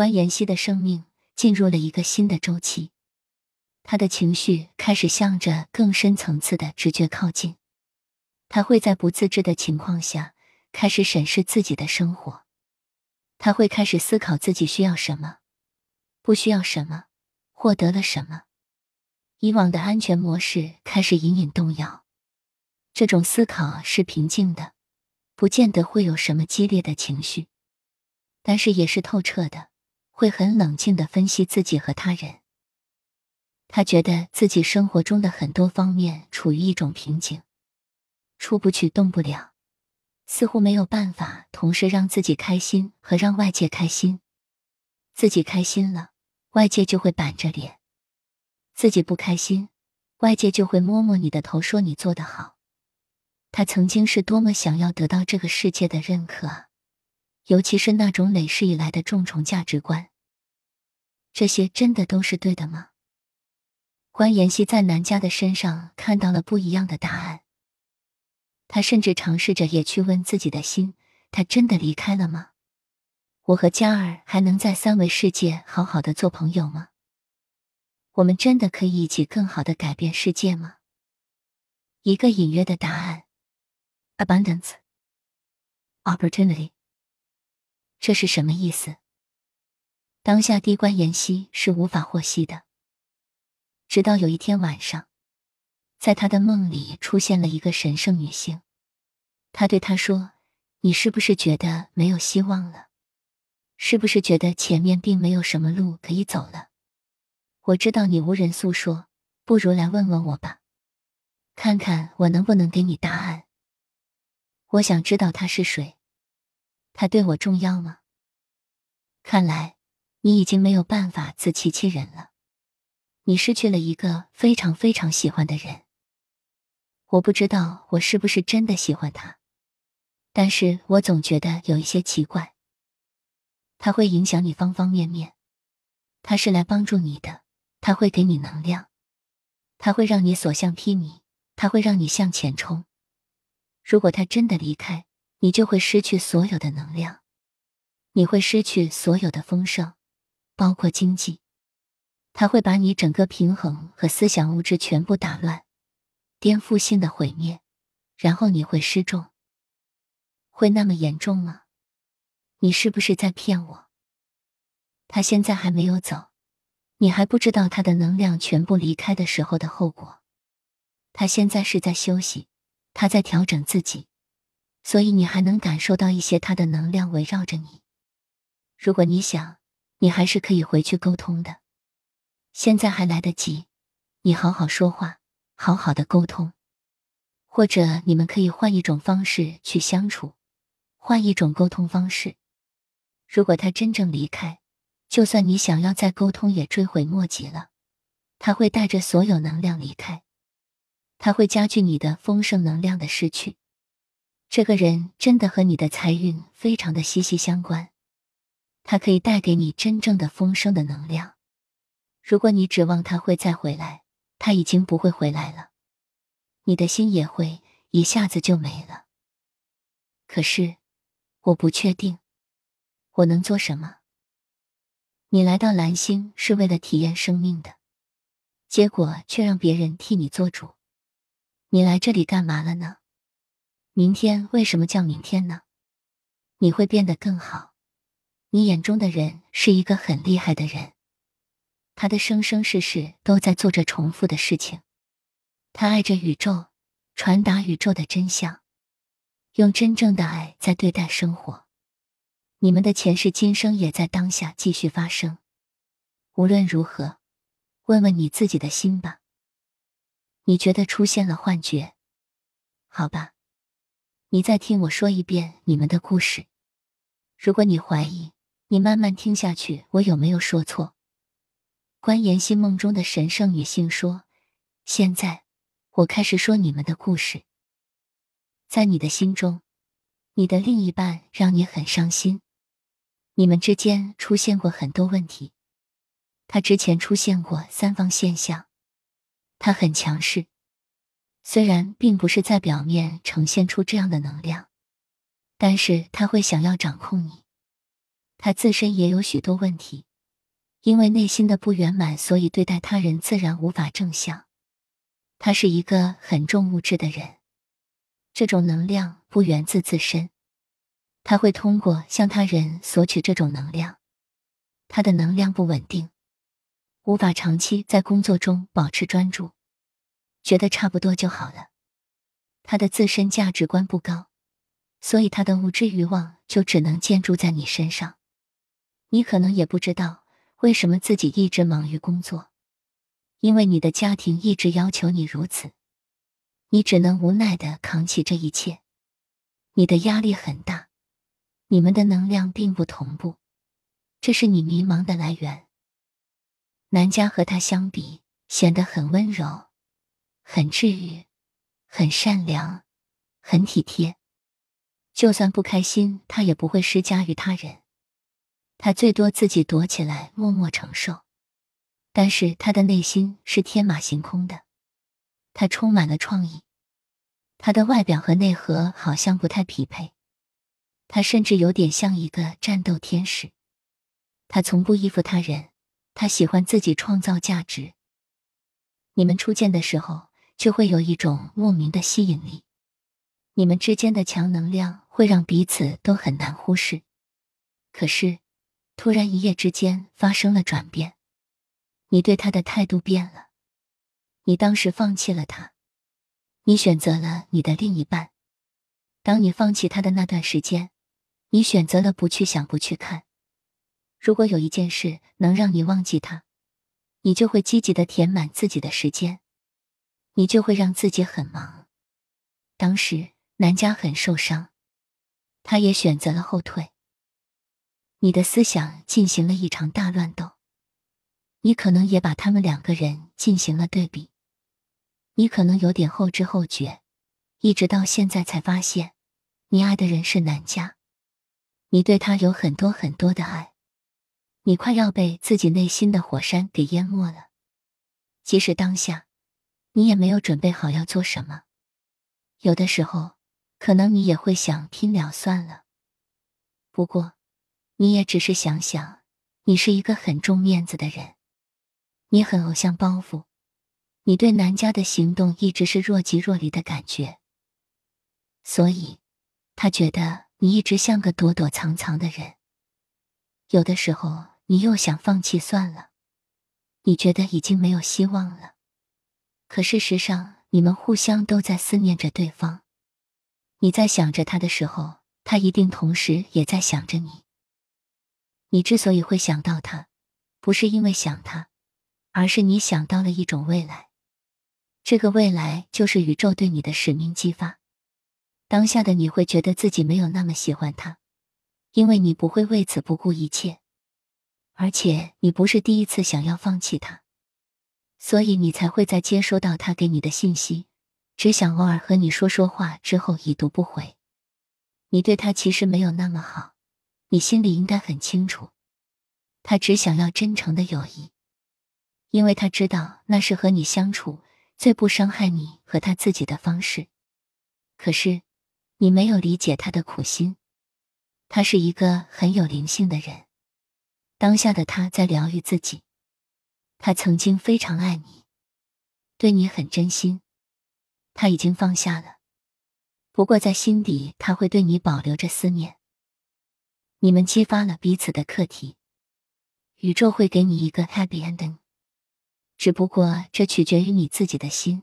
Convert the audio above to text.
关妍希的生命进入了一个新的周期，她的情绪开始向着更深层次的直觉靠近。她会在不自知的情况下开始审视自己的生活，她会开始思考自己需要什么，不需要什么，获得了什么。以往的安全模式开始隐隐动摇。这种思考是平静的，不见得会有什么激烈的情绪，但是也是透彻的。会很冷静的分析自己和他人。他觉得自己生活中的很多方面处于一种瓶颈，出不去，动不了，似乎没有办法同时让自己开心和让外界开心。自己开心了，外界就会板着脸；自己不开心，外界就会摸摸你的头，说你做得好。他曾经是多么想要得到这个世界的认可啊！尤其是那种累世以来的重重价值观。这些真的都是对的吗？关妍希在南家的身上看到了不一样的答案。他甚至尝试着也去问自己的心：他真的离开了吗？我和嘉儿还能在三维世界好好的做朋友吗？我们真的可以一起更好的改变世界吗？一个隐约的答案：abundance，opportunity。这是什么意思？当下低关妍希是无法获悉的。直到有一天晚上，在他的梦里出现了一个神圣女性，她对他说：“你是不是觉得没有希望了？是不是觉得前面并没有什么路可以走了？我知道你无人诉说，不如来问问我吧，看看我能不能给你答案。我想知道他是谁，他对我重要吗？看来。”你已经没有办法自欺欺人了，你失去了一个非常非常喜欢的人。我不知道我是不是真的喜欢他，但是我总觉得有一些奇怪。他会影响你方方面面，他是来帮助你的，他会给你能量，他会让你所向披靡，他会让你向前冲。如果他真的离开，你就会失去所有的能量，你会失去所有的丰盛。包括经济，它会把你整个平衡和思想物质全部打乱，颠覆性的毁灭，然后你会失重。会那么严重吗？你是不是在骗我？他现在还没有走，你还不知道他的能量全部离开的时候的后果。他现在是在休息，他在调整自己，所以你还能感受到一些他的能量围绕着你。如果你想。你还是可以回去沟通的，现在还来得及。你好好说话，好好的沟通，或者你们可以换一种方式去相处，换一种沟通方式。如果他真正离开，就算你想要再沟通，也追悔莫及了。他会带着所有能量离开，他会加剧你的丰盛能量的失去。这个人真的和你的财运非常的息息相关。它可以带给你真正的丰盛的能量。如果你指望它会再回来，它已经不会回来了。你的心也会一下子就没了。可是，我不确定我能做什么。你来到蓝星是为了体验生命的，结果却让别人替你做主。你来这里干嘛了呢？明天为什么叫明天呢？你会变得更好。你眼中的人是一个很厉害的人，他的生生世世都在做着重复的事情，他爱着宇宙，传达宇宙的真相，用真正的爱在对待生活。你们的前世今生也在当下继续发生。无论如何，问问你自己的心吧。你觉得出现了幻觉？好吧，你再听我说一遍你们的故事。如果你怀疑，你慢慢听下去，我有没有说错？关妍希梦中的神圣女性说：“现在，我开始说你们的故事。在你的心中，你的另一半让你很伤心，你们之间出现过很多问题。他之前出现过三方现象，他很强势，虽然并不是在表面呈现出这样的能量，但是他会想要掌控你。”他自身也有许多问题，因为内心的不圆满，所以对待他人自然无法正向。他是一个很重物质的人，这种能量不源自自身，他会通过向他人索取这种能量。他的能量不稳定，无法长期在工作中保持专注，觉得差不多就好了。他的自身价值观不高，所以他的物质欲望就只能建筑在你身上。你可能也不知道为什么自己一直忙于工作，因为你的家庭一直要求你如此，你只能无奈的扛起这一切。你的压力很大，你们的能量并不同步，这是你迷茫的来源。南家和他相比，显得很温柔，很治愈。很善良，很体贴，就算不开心，他也不会施加于他人。他最多自己躲起来，默默承受。但是他的内心是天马行空的，他充满了创意。他的外表和内核好像不太匹配，他甚至有点像一个战斗天使。他从不依附他人，他喜欢自己创造价值。你们初见的时候。就会有一种莫名的吸引力，你们之间的强能量会让彼此都很难忽视。可是，突然一夜之间发生了转变，你对他的态度变了。你当时放弃了他，你选择了你的另一半。当你放弃他的那段时间，你选择了不去想、不去看。如果有一件事能让你忘记他，你就会积极的填满自己的时间。你就会让自己很忙。当时南家很受伤，他也选择了后退。你的思想进行了一场大乱斗，你可能也把他们两个人进行了对比。你可能有点后知后觉，一直到现在才发现，你爱的人是南家，你对他有很多很多的爱，你快要被自己内心的火山给淹没了。即使当下。你也没有准备好要做什么，有的时候，可能你也会想拼了算了。不过，你也只是想想，你是一个很重面子的人，你很偶像包袱，你对南家的行动一直是若即若离的感觉，所以，他觉得你一直像个躲躲藏藏的人。有的时候，你又想放弃算了，你觉得已经没有希望了。可事实上，你们互相都在思念着对方。你在想着他的时候，他一定同时也在想着你。你之所以会想到他，不是因为想他，而是你想到了一种未来。这个未来就是宇宙对你的使命激发。当下的你会觉得自己没有那么喜欢他，因为你不会为此不顾一切，而且你不是第一次想要放弃他。所以你才会在接收到他给你的信息，只想偶尔和你说说话之后已读不回。你对他其实没有那么好，你心里应该很清楚。他只想要真诚的友谊，因为他知道那是和你相处最不伤害你和他自己的方式。可是你没有理解他的苦心。他是一个很有灵性的人，当下的他在疗愈自己。他曾经非常爱你，对你很真心，他已经放下了，不过在心底他会对你保留着思念。你们激发了彼此的课题，宇宙会给你一个 happy ending，只不过这取决于你自己的心。